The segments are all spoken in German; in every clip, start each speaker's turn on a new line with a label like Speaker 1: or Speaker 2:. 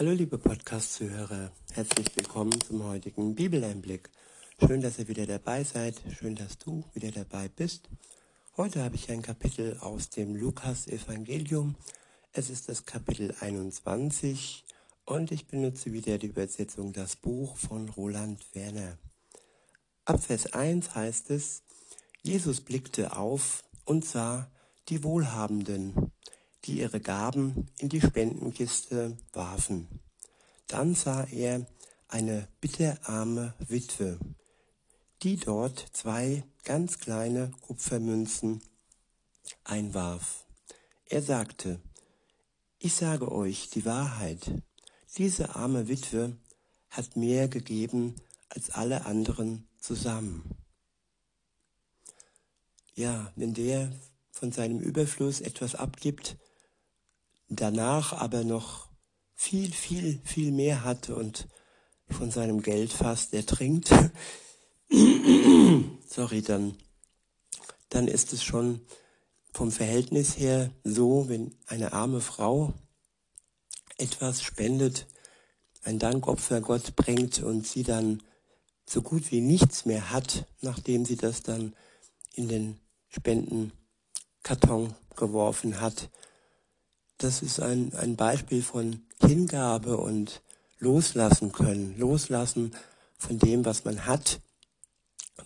Speaker 1: Hallo liebe Podcast-Zuhörer, herzlich willkommen zum heutigen Bibeleinblick. Schön, dass ihr wieder dabei seid, schön, dass du wieder dabei bist. Heute habe ich ein Kapitel aus dem Lukas-Evangelium. Es ist das Kapitel 21 und ich benutze wieder die Übersetzung Das Buch von Roland Werner. Ab Vers 1 heißt es, Jesus blickte auf und sah die Wohlhabenden die ihre Gaben in die Spendenkiste warfen. Dann sah er eine bitterarme Witwe, die dort zwei ganz kleine Kupfermünzen einwarf. Er sagte, ich sage euch die Wahrheit, diese arme Witwe hat mehr gegeben als alle anderen zusammen. Ja, wenn der von seinem Überfluss etwas abgibt, danach aber noch viel, viel, viel mehr hatte und von seinem Geld fast ertrinkt, sorry, dann, dann ist es schon vom Verhältnis her so, wenn eine arme Frau etwas spendet, ein Dankopfer Gott bringt und sie dann so gut wie nichts mehr hat, nachdem sie das dann in den Spendenkarton geworfen hat, das ist ein, ein Beispiel von Hingabe und loslassen können, loslassen von dem, was man hat,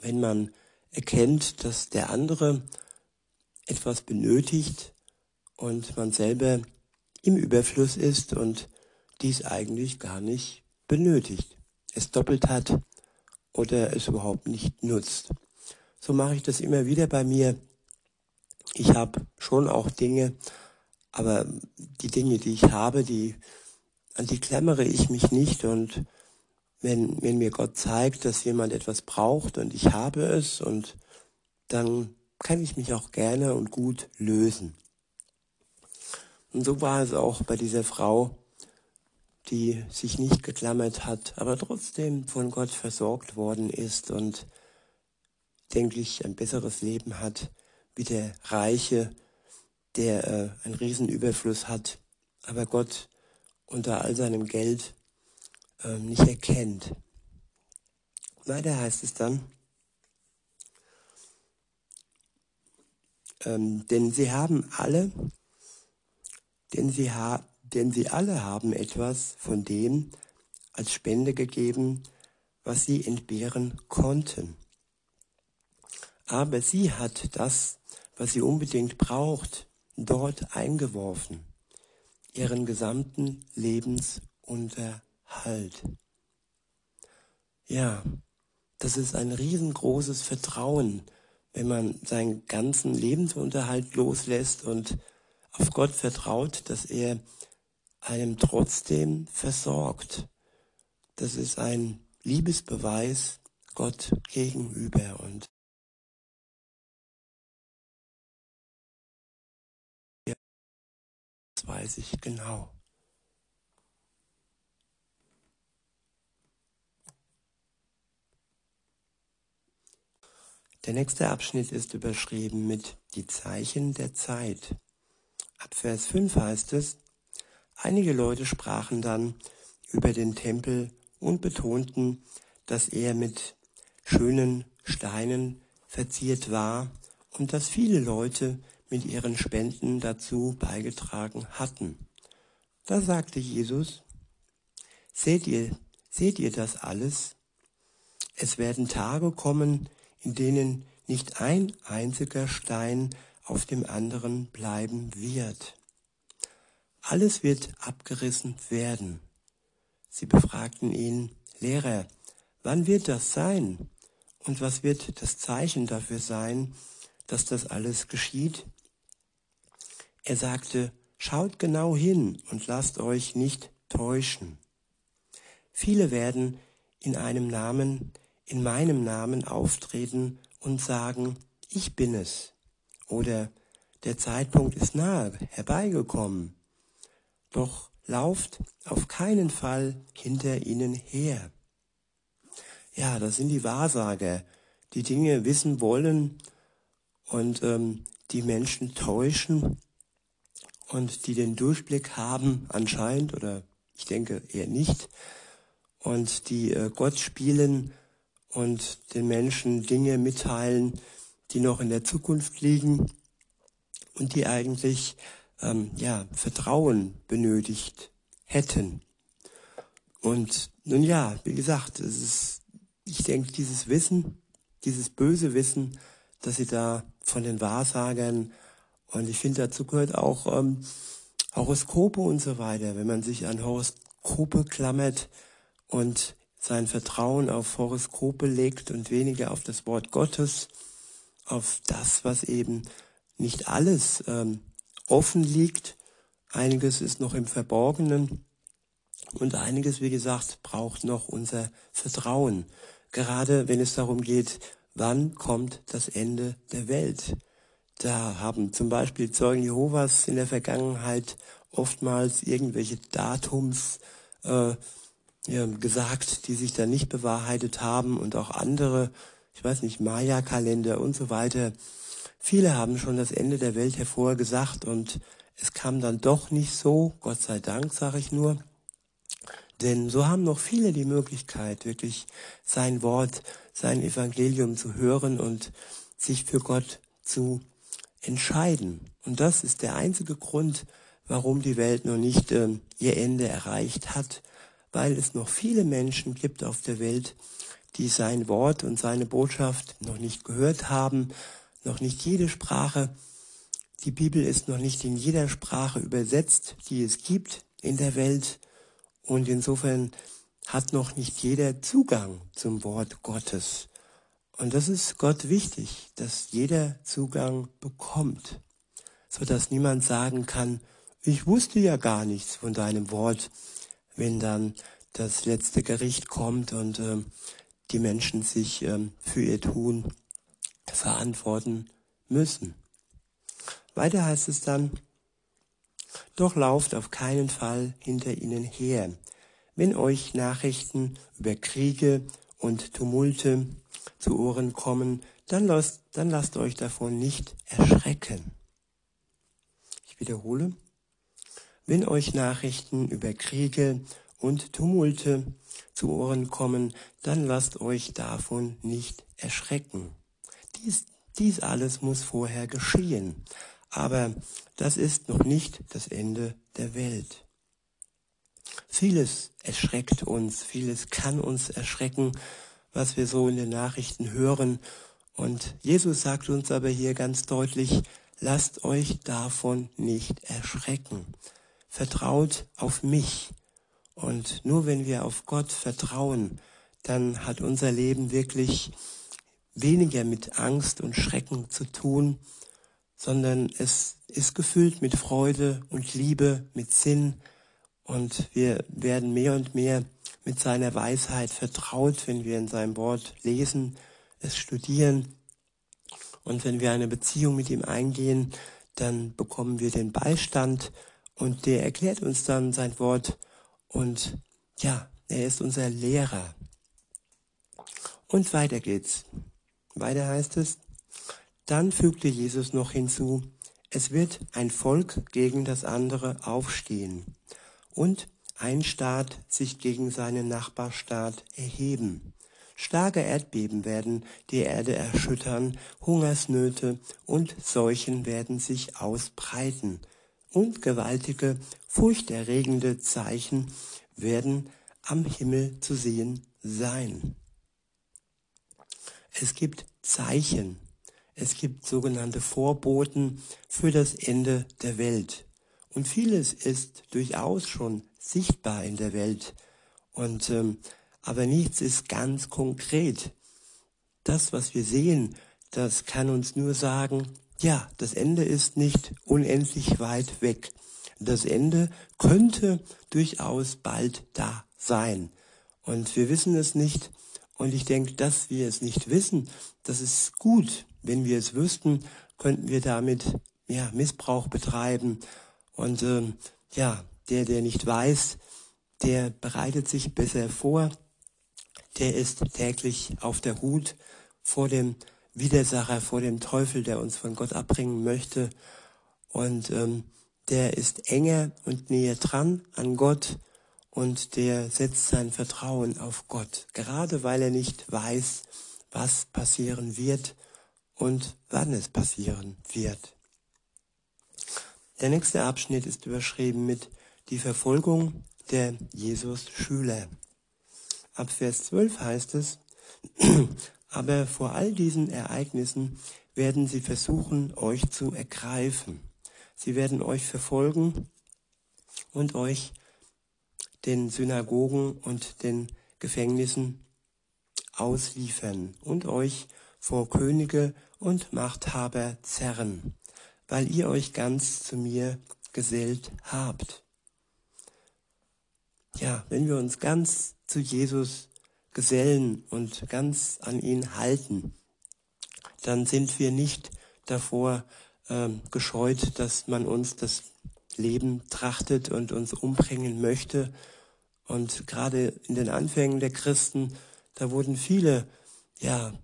Speaker 1: wenn man erkennt, dass der andere etwas benötigt und man selber im Überfluss ist und dies eigentlich gar nicht benötigt, es doppelt hat oder es überhaupt nicht nutzt. So mache ich das immer wieder bei mir. Ich habe schon auch Dinge, aber die Dinge, die ich habe, die, an die klammere ich mich nicht und wenn, wenn mir Gott zeigt, dass jemand etwas braucht und ich habe es und dann kann ich mich auch gerne und gut lösen. Und so war es auch bei dieser Frau, die sich nicht geklammert hat, aber trotzdem von Gott versorgt worden ist und, denke ich, ein besseres Leben hat wie der Reiche, der äh, einen Riesenüberfluss hat, aber Gott unter all seinem Geld äh, nicht erkennt. Weiter heißt es dann, ähm, denn sie haben alle, denn sie, ha denn sie alle haben etwas von dem als Spende gegeben, was sie entbehren konnten. Aber sie hat das, was sie unbedingt braucht, dort eingeworfen, ihren gesamten Lebensunterhalt. Ja, das ist ein riesengroßes Vertrauen, wenn man seinen ganzen Lebensunterhalt loslässt und auf Gott vertraut, dass er einem trotzdem versorgt. Das ist ein Liebesbeweis Gott gegenüber und weiß ich genau. Der nächste Abschnitt ist überschrieben mit Die Zeichen der Zeit. Ab Vers 5 heißt es, einige Leute sprachen dann über den Tempel und betonten, dass er mit schönen Steinen verziert war und dass viele Leute mit ihren Spenden dazu beigetragen hatten. Da sagte Jesus, seht ihr, seht ihr das alles? Es werden Tage kommen, in denen nicht ein einziger Stein auf dem anderen bleiben wird. Alles wird abgerissen werden. Sie befragten ihn, Lehrer, wann wird das sein? Und was wird das Zeichen dafür sein, dass das alles geschieht? Er sagte, schaut genau hin und lasst euch nicht täuschen. Viele werden in einem Namen, in meinem Namen auftreten und sagen, ich bin es. Oder der Zeitpunkt ist nahe herbeigekommen. Doch lauft auf keinen Fall hinter ihnen her. Ja, das sind die Wahrsager, die Dinge wissen wollen und ähm, die Menschen täuschen und die den Durchblick haben anscheinend oder Ich denke eher nicht. Und die äh, Gott spielen und den Menschen Dinge mitteilen, die noch in der Zukunft liegen und die eigentlich ähm, ja Vertrauen benötigt hätten. Und nun ja, wie gesagt, es ist, ich denke, dieses Wissen, dieses böse Wissen, dass sie da von den Wahrsagern und ich finde, dazu gehört auch ähm, Horoskope und so weiter. Wenn man sich an Horoskope klammert und sein Vertrauen auf Horoskope legt und weniger auf das Wort Gottes, auf das, was eben nicht alles ähm, offen liegt. Einiges ist noch im Verborgenen und einiges, wie gesagt, braucht noch unser Vertrauen. Gerade wenn es darum geht, wann kommt das Ende der Welt. Da haben zum Beispiel Zeugen Jehovas in der Vergangenheit oftmals irgendwelche Datums äh, ja, gesagt, die sich dann nicht bewahrheitet haben und auch andere, ich weiß nicht, Maya-Kalender und so weiter. Viele haben schon das Ende der Welt hervorgesagt und es kam dann doch nicht so, Gott sei Dank, sage ich nur. Denn so haben noch viele die Möglichkeit, wirklich sein Wort, sein Evangelium zu hören und sich für Gott zu entscheiden. Und das ist der einzige Grund, warum die Welt noch nicht äh, ihr Ende erreicht hat, weil es noch viele Menschen gibt auf der Welt, die sein Wort und seine Botschaft noch nicht gehört haben, noch nicht jede Sprache. Die Bibel ist noch nicht in jeder Sprache übersetzt, die es gibt in der Welt. Und insofern hat noch nicht jeder Zugang zum Wort Gottes. Und das ist Gott wichtig, dass jeder Zugang bekommt, so dass niemand sagen kann, ich wusste ja gar nichts von deinem Wort, wenn dann das letzte Gericht kommt und äh, die Menschen sich äh, für ihr Tun verantworten müssen. Weiter heißt es dann, doch lauft auf keinen Fall hinter ihnen her, wenn euch Nachrichten über Kriege und Tumulte zu Ohren kommen, dann lasst, dann lasst euch davon nicht erschrecken. Ich wiederhole, wenn euch Nachrichten über Kriege und Tumulte zu Ohren kommen, dann lasst euch davon nicht erschrecken. Dies, dies alles muss vorher geschehen, aber das ist noch nicht das Ende der Welt. Vieles erschreckt uns, vieles kann uns erschrecken, was wir so in den Nachrichten hören. Und Jesus sagt uns aber hier ganz deutlich, lasst euch davon nicht erschrecken. Vertraut auf mich. Und nur wenn wir auf Gott vertrauen, dann hat unser Leben wirklich weniger mit Angst und Schrecken zu tun, sondern es ist gefüllt mit Freude und Liebe, mit Sinn, und wir werden mehr und mehr mit seiner Weisheit vertraut, wenn wir in seinem Wort lesen, es studieren. Und wenn wir eine Beziehung mit ihm eingehen, dann bekommen wir den Beistand und der erklärt uns dann sein Wort und ja, er ist unser Lehrer. Und weiter geht's. Weiter heißt es, dann fügte Jesus noch hinzu, es wird ein Volk gegen das andere aufstehen und ein Staat sich gegen seinen Nachbarstaat erheben. Starke Erdbeben werden die Erde erschüttern, Hungersnöte und Seuchen werden sich ausbreiten, und gewaltige, furchterregende Zeichen werden am Himmel zu sehen sein. Es gibt Zeichen, es gibt sogenannte Vorboten für das Ende der Welt. Und vieles ist durchaus schon sichtbar in der Welt. Und ähm, aber nichts ist ganz konkret. Das, was wir sehen, das kann uns nur sagen, ja, das Ende ist nicht unendlich weit weg. Das Ende könnte durchaus bald da sein. Und wir wissen es nicht. Und ich denke, dass wir es nicht wissen, das ist gut. Wenn wir es wüssten, könnten wir damit ja, Missbrauch betreiben und ähm, ja, der, der nicht weiß, der bereitet sich besser vor, der ist täglich auf der Hut vor dem Widersacher, vor dem Teufel, der uns von Gott abbringen möchte. Und ähm, der ist enger und näher dran an Gott und der setzt sein Vertrauen auf Gott, gerade weil er nicht weiß, was passieren wird und wann es passieren wird. Der nächste Abschnitt ist überschrieben mit die Verfolgung der Jesus-Schüler. Ab Vers 12 heißt es, aber vor all diesen Ereignissen werden sie versuchen, euch zu ergreifen. Sie werden euch verfolgen und euch den Synagogen und den Gefängnissen ausliefern und euch vor Könige und Machthaber zerren, weil ihr euch ganz zu mir gesellt habt. Ja, wenn wir uns ganz zu Jesus gesellen und ganz an ihn halten, dann sind wir nicht davor ähm, gescheut, dass man uns das Leben trachtet und uns umbringen möchte. Und gerade in den Anfängen der Christen, da wurden viele, ja,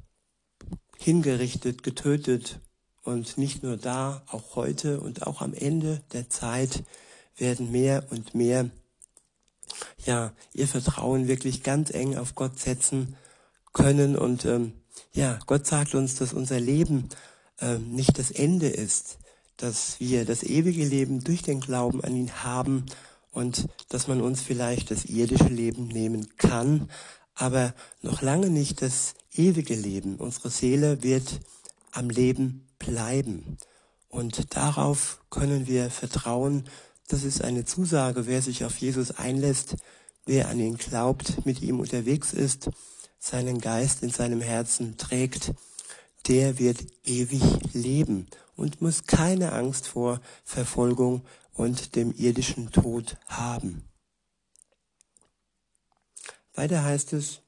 Speaker 1: hingerichtet, getötet. Und nicht nur da, auch heute und auch am Ende der Zeit werden mehr und mehr, ja, ihr Vertrauen wirklich ganz eng auf Gott setzen können. Und ähm, ja, Gott sagt uns, dass unser Leben ähm, nicht das Ende ist, dass wir das ewige Leben durch den Glauben an ihn haben und dass man uns vielleicht das irdische Leben nehmen kann, aber noch lange nicht das ewige Leben. Unsere Seele wird am Leben bleiben. Und darauf können wir vertrauen. Das ist eine Zusage, wer sich auf Jesus einlässt, wer an ihn glaubt, mit ihm unterwegs ist, seinen Geist in seinem Herzen trägt, der wird ewig leben und muss keine Angst vor Verfolgung und dem irdischen Tod haben. Weiter heißt es,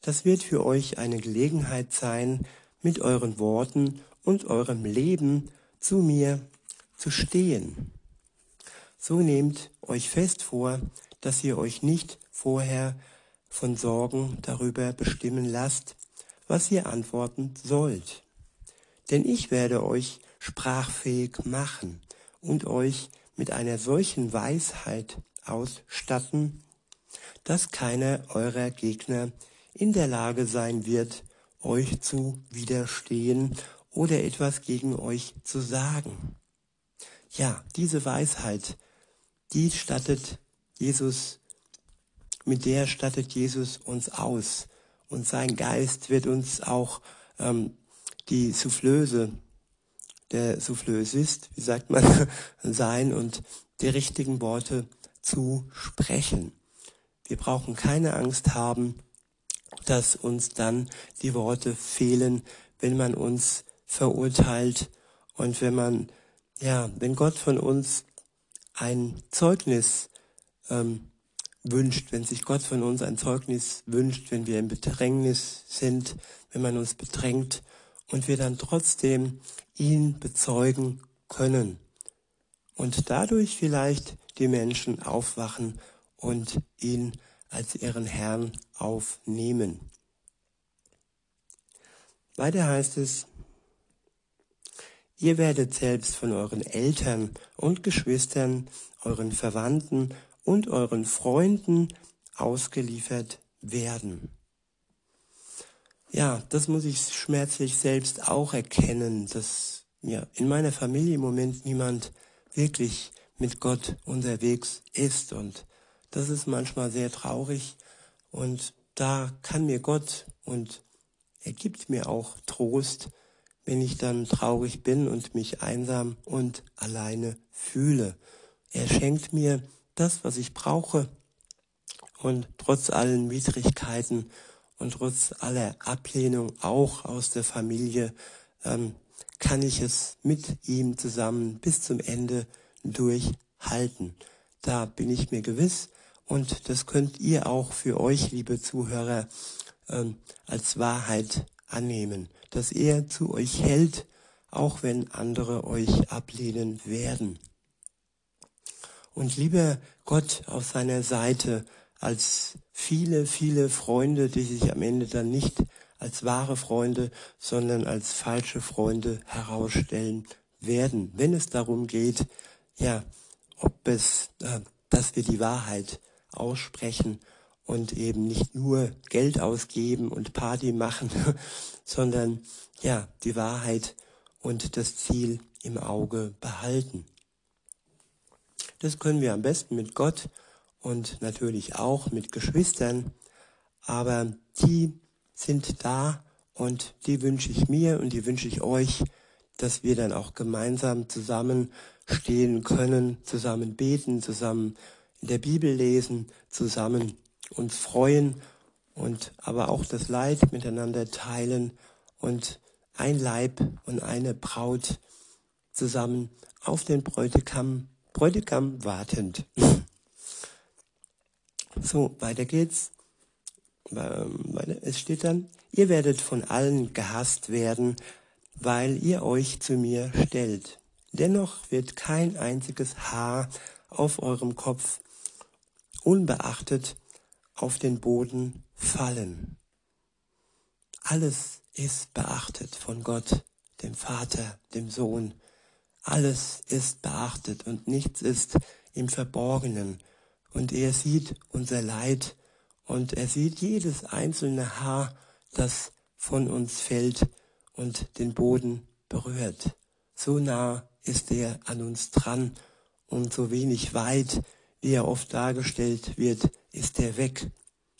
Speaker 1: das wird für euch eine Gelegenheit sein, mit euren Worten und eurem Leben zu mir zu stehen. So nehmt euch fest vor, dass ihr euch nicht vorher von Sorgen darüber bestimmen lasst, was ihr antworten sollt. Denn ich werde euch sprachfähig machen und euch mit einer solchen Weisheit ausstatten, dass keiner eurer Gegner in der Lage sein wird, euch zu widerstehen oder etwas gegen euch zu sagen. Ja, diese Weisheit, die stattet Jesus, mit der stattet Jesus uns aus und sein Geist wird uns auch ähm, die Soufflöse, der Soufflösist, wie sagt man, sein und die richtigen Worte zu sprechen. Wir brauchen keine Angst haben, dass uns dann die Worte fehlen, wenn man uns verurteilt und wenn man, ja, wenn Gott von uns ein Zeugnis ähm, wünscht, wenn sich Gott von uns ein Zeugnis wünscht, wenn wir im Bedrängnis sind, wenn man uns bedrängt und wir dann trotzdem ihn bezeugen können und dadurch vielleicht die Menschen aufwachen und ihn als ihren Herrn aufnehmen. Weiter heißt es, ihr werdet selbst von euren Eltern und Geschwistern, euren Verwandten und euren Freunden ausgeliefert werden. Ja, das muss ich schmerzlich selbst auch erkennen, dass ja, in meiner Familie im Moment niemand wirklich mit Gott unterwegs ist und das ist manchmal sehr traurig und da kann mir Gott und er gibt mir auch Trost, wenn ich dann traurig bin und mich einsam und alleine fühle. Er schenkt mir das, was ich brauche. Und trotz allen Widrigkeiten und trotz aller Ablehnung auch aus der Familie ähm, kann ich es mit ihm zusammen bis zum Ende durchhalten. Da bin ich mir gewiss und das könnt ihr auch für euch, liebe Zuhörer, ähm, als Wahrheit annehmen, dass er zu euch hält, auch wenn andere euch ablehnen werden. Und lieber Gott auf seiner Seite als viele, viele Freunde, die sich am Ende dann nicht als wahre Freunde, sondern als falsche Freunde herausstellen werden, wenn es darum geht, ja, ob es, äh, dass wir die Wahrheit aussprechen und eben nicht nur Geld ausgeben und Party machen, sondern ja, die Wahrheit und das Ziel im Auge behalten. Das können wir am besten mit Gott und natürlich auch mit Geschwistern, aber die sind da und die wünsche ich mir und die wünsche ich euch, dass wir dann auch gemeinsam zusammen stehen können, zusammen beten, zusammen in der Bibel lesen, zusammen uns freuen und aber auch das Leid miteinander teilen und ein Leib und eine Braut zusammen auf den Bräutigam, Bräutigam wartend. so, weiter geht's. Ähm, es steht dann, ihr werdet von allen gehasst werden, weil ihr euch zu mir stellt. Dennoch wird kein einziges Haar auf eurem Kopf unbeachtet auf den Boden fallen. Alles ist beachtet von Gott, dem Vater, dem Sohn. Alles ist beachtet und nichts ist im Verborgenen. Und er sieht unser Leid und er sieht jedes einzelne Haar, das von uns fällt und den Boden berührt. So nah ist er an uns dran und so wenig weit, wie er oft dargestellt wird, ist er weg.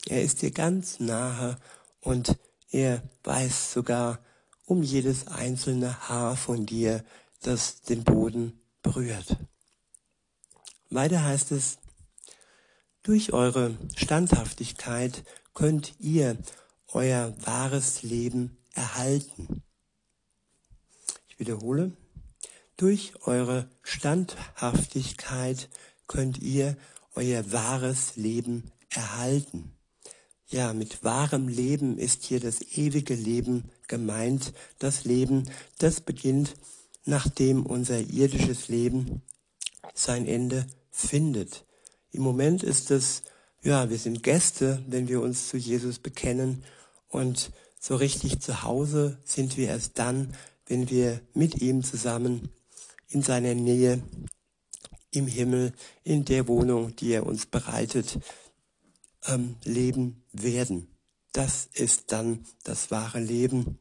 Speaker 1: Er ist dir ganz nahe und er weiß sogar um jedes einzelne Haar von dir, das den Boden berührt. Weiter heißt es, durch eure Standhaftigkeit könnt ihr euer wahres Leben erhalten. Ich wiederhole, durch eure Standhaftigkeit könnt ihr euer wahres Leben erhalten. Ja, mit wahrem Leben ist hier das ewige Leben gemeint, das Leben, das beginnt, nachdem unser irdisches Leben sein Ende findet. Im Moment ist es, ja, wir sind Gäste, wenn wir uns zu Jesus bekennen und so richtig zu Hause sind wir erst dann, wenn wir mit ihm zusammen in seiner Nähe im Himmel, in der Wohnung, die er uns bereitet, ähm, leben werden. Das ist dann das wahre Leben,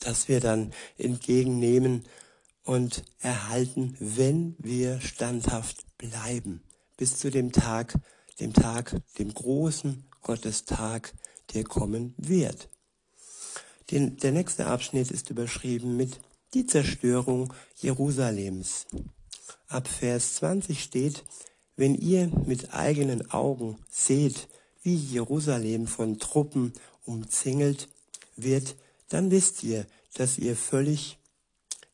Speaker 1: das wir dann entgegennehmen und erhalten, wenn wir standhaft bleiben, bis zu dem Tag, dem Tag, dem großen Gottestag, der kommen wird. Den, der nächste Abschnitt ist überschrieben mit die Zerstörung Jerusalems. Ab Vers 20 steht, wenn ihr mit eigenen Augen seht, wie Jerusalem von Truppen umzingelt wird, dann wisst ihr, dass ihr völlig,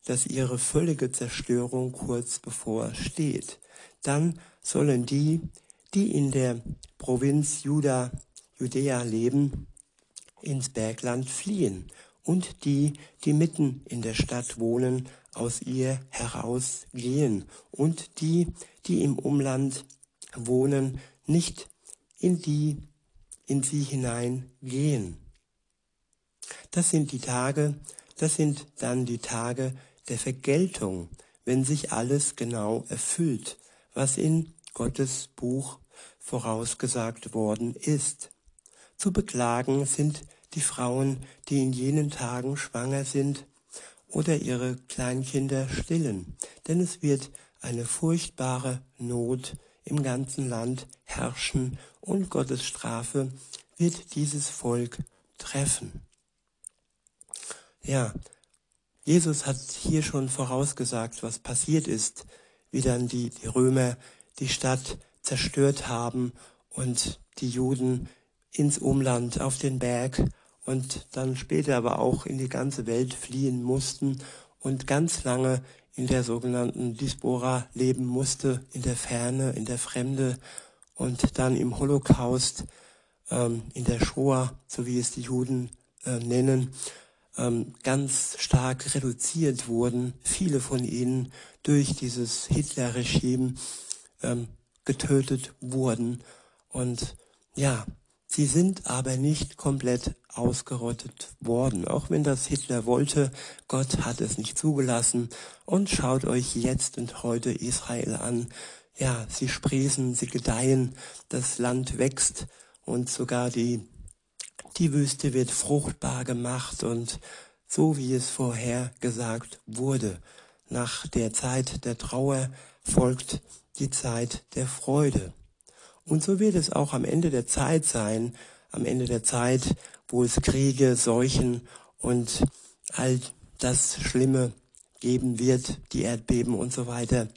Speaker 1: dass ihre völlige Zerstörung kurz bevor steht. Dann sollen die, die in der Provinz Juda, Judäa leben, ins Bergland fliehen und die, die mitten in der Stadt wohnen, aus ihr herausgehen und die, die im Umland wohnen, nicht in die, in sie hineingehen. Das sind die Tage, das sind dann die Tage der Vergeltung, wenn sich alles genau erfüllt, was in Gottes Buch vorausgesagt worden ist. Zu beklagen sind die Frauen, die in jenen Tagen schwanger sind oder ihre Kleinkinder stillen, denn es wird eine furchtbare Not im ganzen Land herrschen und Gottes Strafe wird dieses Volk treffen. Ja, Jesus hat hier schon vorausgesagt, was passiert ist, wie dann die, die Römer die Stadt zerstört haben und die Juden ins Umland auf den Berg und dann später aber auch in die ganze Welt fliehen mussten und ganz lange in der sogenannten Diaspora leben musste, in der Ferne, in der Fremde und dann im Holocaust, ähm, in der Shoah, so wie es die Juden äh, nennen, ähm, ganz stark reduziert wurden, viele von ihnen durch dieses Hitler-Regime ähm, getötet wurden. Und ja, Sie sind aber nicht komplett ausgerottet worden, auch wenn das Hitler wollte. Gott hat es nicht zugelassen. Und schaut euch jetzt und heute Israel an, ja, sie sprießen, sie gedeihen, das Land wächst und sogar die, die Wüste wird fruchtbar gemacht und so wie es vorher gesagt wurde. Nach der Zeit der Trauer folgt die Zeit der Freude. Und so wird es auch am Ende der Zeit sein, am Ende der Zeit, wo es Kriege, Seuchen und all das Schlimme geben wird, die Erdbeben und so weiter.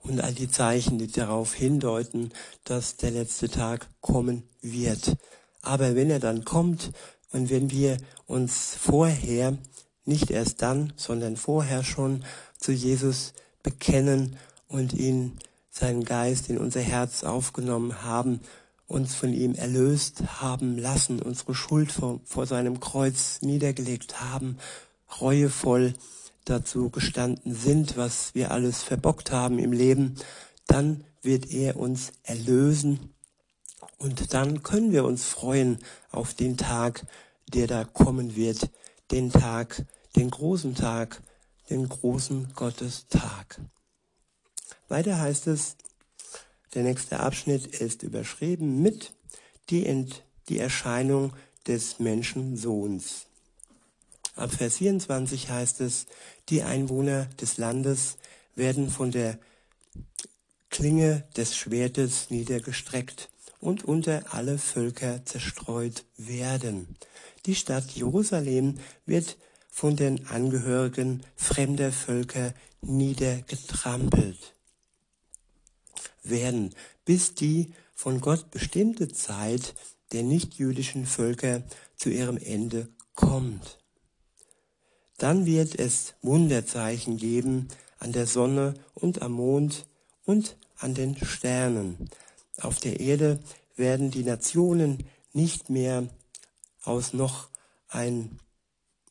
Speaker 1: Und all die Zeichen, die darauf hindeuten, dass der letzte Tag kommen wird. Aber wenn er dann kommt und wenn wir uns vorher, nicht erst dann, sondern vorher schon zu Jesus bekennen und ihn, seinen Geist in unser Herz aufgenommen haben, uns von ihm erlöst haben lassen, unsere Schuld vor, vor seinem Kreuz niedergelegt haben, reuevoll dazu gestanden sind, was wir alles verbockt haben im Leben, dann wird er uns erlösen und dann können wir uns freuen auf den Tag, der da kommen wird, den Tag, den großen Tag, den großen Gottestag. Weiter heißt es, der nächste Abschnitt ist überschrieben mit die, Ent, die Erscheinung des Menschensohns. Ab Vers 24 heißt es, die Einwohner des Landes werden von der Klinge des Schwertes niedergestreckt und unter alle Völker zerstreut werden. Die Stadt Jerusalem wird von den Angehörigen fremder Völker niedergetrampelt werden, bis die von Gott bestimmte Zeit der nichtjüdischen Völker zu ihrem Ende kommt. Dann wird es Wunderzeichen geben an der Sonne und am Mond und an den Sternen. Auf der Erde werden die Nationen nicht mehr aus noch ein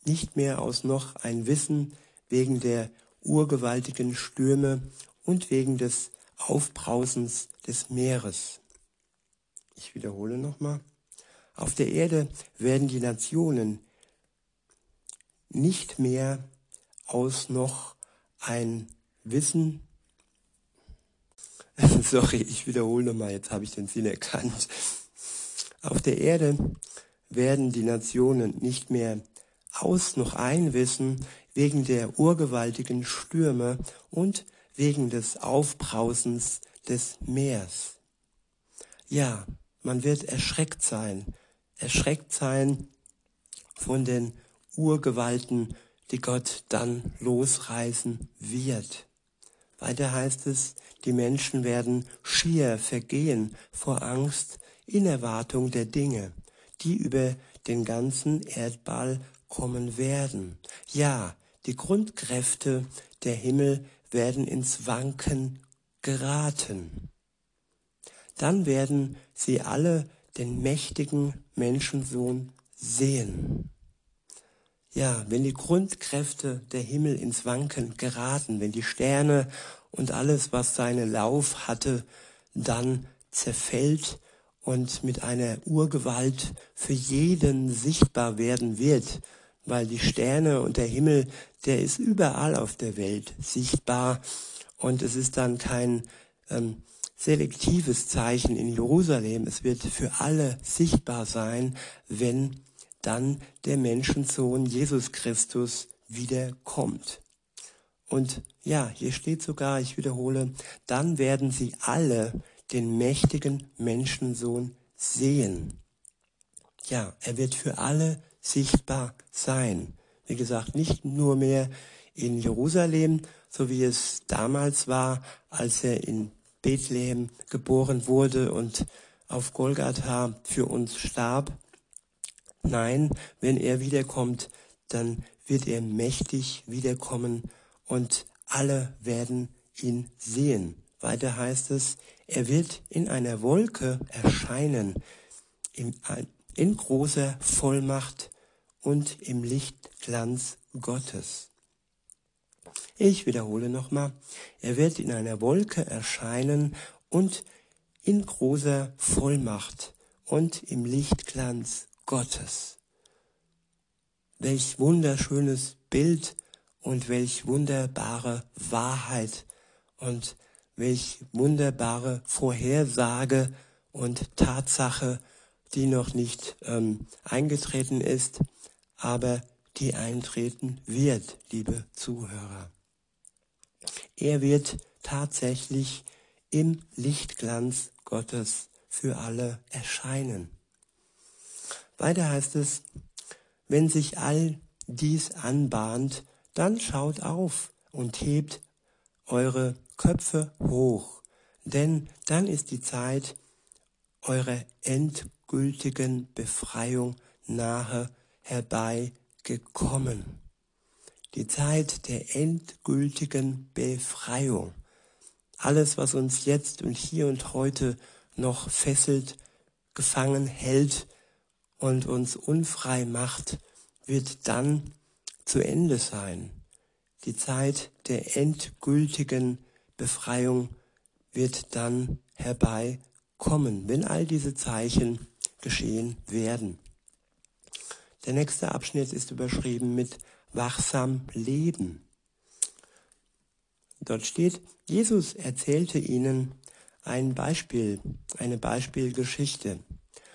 Speaker 1: nicht mehr aus noch ein Wissen wegen der urgewaltigen Stürme und wegen des Aufbrausens des Meeres. Ich wiederhole nochmal. Auf der Erde werden die Nationen nicht mehr aus noch ein Wissen. Sorry, ich wiederhole nochmal, jetzt habe ich den Sinn erkannt. Auf der Erde werden die Nationen nicht mehr aus noch ein Wissen wegen der urgewaltigen Stürme und wegen des Aufbrausens des Meers. Ja, man wird erschreckt sein, erschreckt sein von den Urgewalten, die Gott dann losreißen wird. Weiter heißt es, die Menschen werden schier vergehen vor Angst in Erwartung der Dinge, die über den ganzen Erdball kommen werden. Ja, die Grundkräfte der Himmel werden ins Wanken geraten. Dann werden sie alle den mächtigen Menschensohn sehen. Ja, wenn die Grundkräfte der Himmel ins Wanken geraten, wenn die Sterne und alles, was seinen Lauf hatte, dann zerfällt und mit einer Urgewalt für jeden sichtbar werden wird, weil die Sterne und der Himmel, der ist überall auf der Welt sichtbar und es ist dann kein ähm, selektives Zeichen in Jerusalem. Es wird für alle sichtbar sein, wenn dann der Menschensohn Jesus Christus wiederkommt. Und ja, hier steht sogar, ich wiederhole, dann werden sie alle den mächtigen Menschensohn sehen. Ja, er wird für alle sichtbar sein. Wie gesagt, nicht nur mehr in Jerusalem, so wie es damals war, als er in Bethlehem geboren wurde und auf Golgatha für uns starb. Nein, wenn er wiederkommt, dann wird er mächtig wiederkommen und alle werden ihn sehen. Weiter heißt es, er wird in einer Wolke erscheinen, in, in großer Vollmacht und im Lichtglanz Gottes. Ich wiederhole nochmal, er wird in einer Wolke erscheinen und in großer Vollmacht und im Lichtglanz Gottes. Welch wunderschönes Bild und welch wunderbare Wahrheit und welch wunderbare Vorhersage und Tatsache, die noch nicht ähm, eingetreten ist, aber die eintreten wird, liebe Zuhörer. Er wird tatsächlich im Lichtglanz Gottes für alle erscheinen. Weiter heißt es, wenn sich all dies anbahnt, dann schaut auf und hebt eure Köpfe hoch, denn dann ist die Zeit eurer endgültigen Befreiung nahe herbeigekommen. Die Zeit der endgültigen Befreiung. Alles, was uns jetzt und hier und heute noch fesselt, gefangen hält und uns unfrei macht, wird dann zu Ende sein. Die Zeit der endgültigen Befreiung wird dann herbeikommen, wenn all diese Zeichen geschehen werden. Der nächste Abschnitt ist überschrieben mit wachsam leben. Dort steht, Jesus erzählte ihnen ein Beispiel, eine Beispielgeschichte.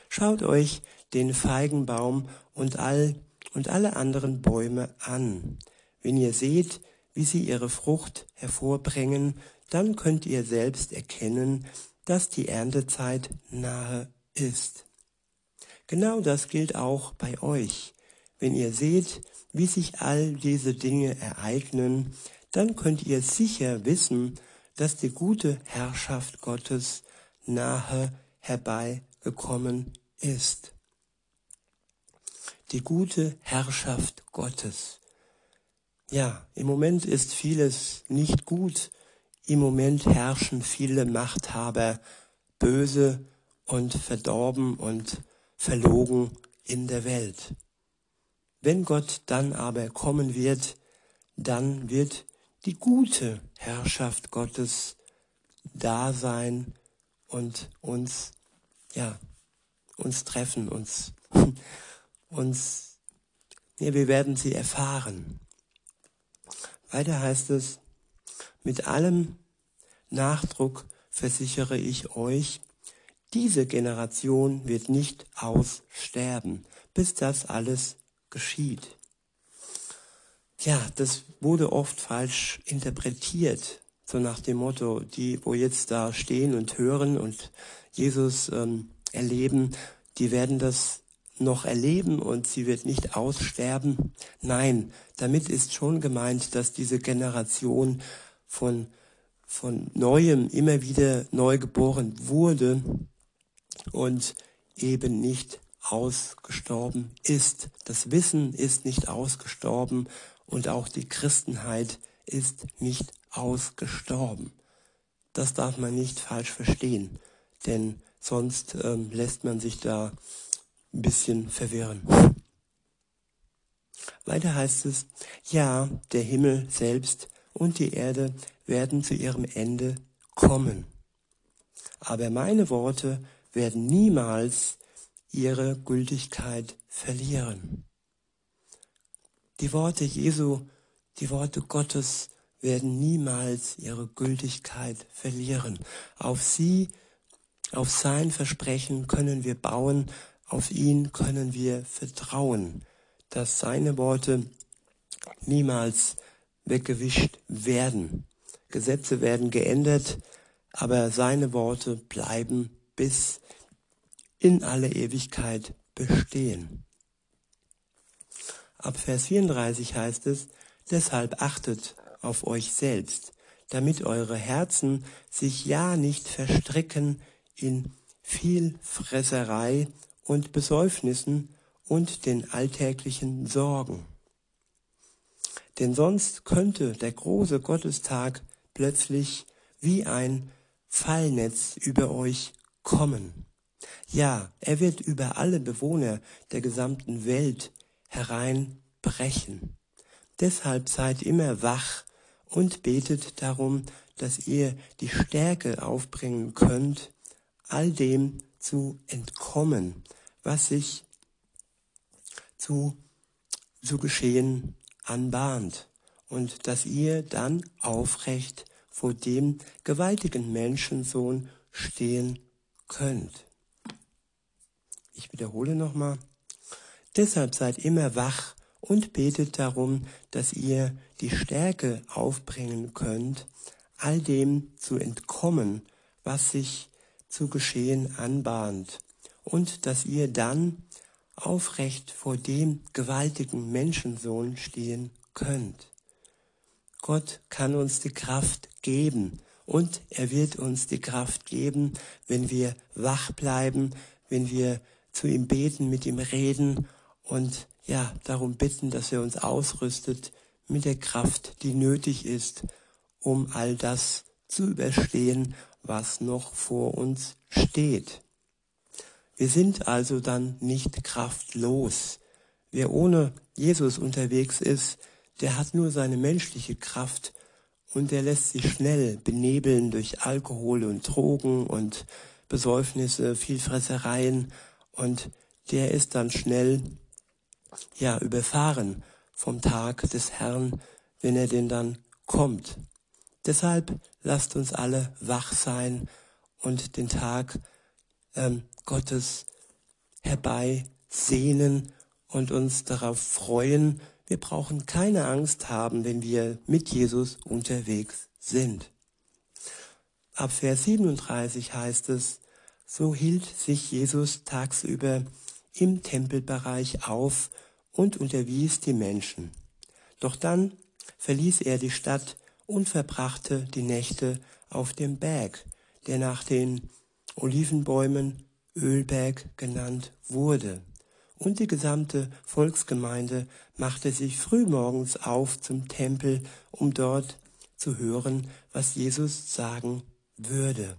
Speaker 1: Schaut euch den Feigenbaum und all und alle anderen Bäume an. Wenn ihr seht, wie sie ihre Frucht hervorbringen, dann könnt ihr selbst erkennen, dass die Erntezeit nahe ist. Genau das gilt auch bei euch. Wenn ihr seht, wie sich all diese Dinge ereignen, dann könnt ihr sicher wissen, dass die gute Herrschaft Gottes nahe herbeigekommen ist. Die gute Herrschaft Gottes. Ja, im Moment ist vieles nicht gut. Im Moment herrschen viele Machthaber böse und verdorben und verlogen in der Welt. Wenn Gott dann aber kommen wird, dann wird die gute Herrschaft Gottes da sein und uns, ja, uns treffen, uns, uns, ja, wir werden sie erfahren. Weiter heißt es, mit allem Nachdruck versichere ich euch, diese Generation wird nicht aussterben, bis das alles geschieht. Ja, das wurde oft falsch interpretiert, so nach dem Motto, die, wo jetzt da stehen und hören und Jesus ähm, erleben, die werden das noch erleben und sie wird nicht aussterben. Nein, damit ist schon gemeint, dass diese Generation von, von neuem immer wieder neu geboren wurde und eben nicht ausgestorben ist. Das Wissen ist nicht ausgestorben und auch die Christenheit ist nicht ausgestorben. Das darf man nicht falsch verstehen, denn sonst ähm, lässt man sich da ein bisschen verwirren. Weiter heißt es, ja, der Himmel selbst und die Erde werden zu ihrem Ende kommen. Aber meine Worte werden niemals ihre Gültigkeit verlieren. Die Worte Jesu, die Worte Gottes werden niemals ihre Gültigkeit verlieren. Auf sie, auf sein Versprechen können wir bauen, auf ihn können wir vertrauen, dass seine Worte niemals weggewischt werden. Gesetze werden geändert, aber seine Worte bleiben bis in alle Ewigkeit bestehen. Ab Vers 34 heißt es, deshalb achtet auf euch selbst, damit eure Herzen sich ja nicht verstricken in Vielfresserei und Besäufnissen und den alltäglichen Sorgen. Denn sonst könnte der große Gottestag plötzlich wie ein Fallnetz über euch kommen. Ja, er wird über alle Bewohner der gesamten Welt hereinbrechen. Deshalb seid immer wach und betet darum, dass ihr die Stärke aufbringen könnt, all dem zu entkommen, was sich zu, zu geschehen anbahnt und dass ihr dann aufrecht vor dem gewaltigen Menschensohn stehen könnt. Ich wiederhole nochmal. Deshalb seid immer wach und betet darum, dass ihr die Stärke aufbringen könnt, all dem zu entkommen, was sich zu geschehen anbahnt, und dass ihr dann aufrecht vor dem gewaltigen Menschensohn stehen könnt. Gott kann uns die Kraft geben und er wird uns die Kraft geben, wenn wir wach bleiben, wenn wir zu ihm beten, mit ihm reden und ja, darum bitten, dass er uns ausrüstet mit der Kraft, die nötig ist, um all das zu überstehen, was noch vor uns steht. Wir sind also dann nicht kraftlos. Wer ohne Jesus unterwegs ist, der hat nur seine menschliche Kraft und der lässt sich schnell benebeln durch Alkohol und Drogen und Besäufnisse, Vielfressereien und der ist dann schnell ja überfahren vom Tag des Herrn, wenn er denn dann kommt. Deshalb lasst uns alle wach sein und den Tag ähm, Gottes herbeisehnen und uns darauf freuen. Wir brauchen keine Angst haben, wenn wir mit Jesus unterwegs sind. Ab Vers 37 heißt es, so hielt sich Jesus tagsüber im Tempelbereich auf und unterwies die Menschen. Doch dann verließ er die Stadt und verbrachte die Nächte auf dem Berg, der nach den Olivenbäumen Ölberg genannt wurde. Und die gesamte Volksgemeinde machte sich frühmorgens auf zum Tempel, um dort zu hören, was Jesus sagen würde.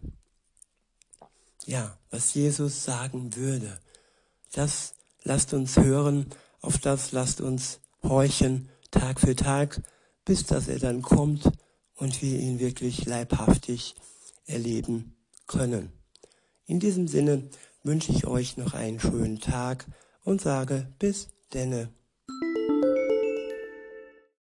Speaker 1: Ja, was Jesus sagen würde. Das lasst uns hören, auf das lasst uns horchen, Tag für Tag, bis dass er dann kommt und wir ihn wirklich leibhaftig erleben können. In diesem Sinne wünsche ich euch noch einen schönen Tag und sage bis denne.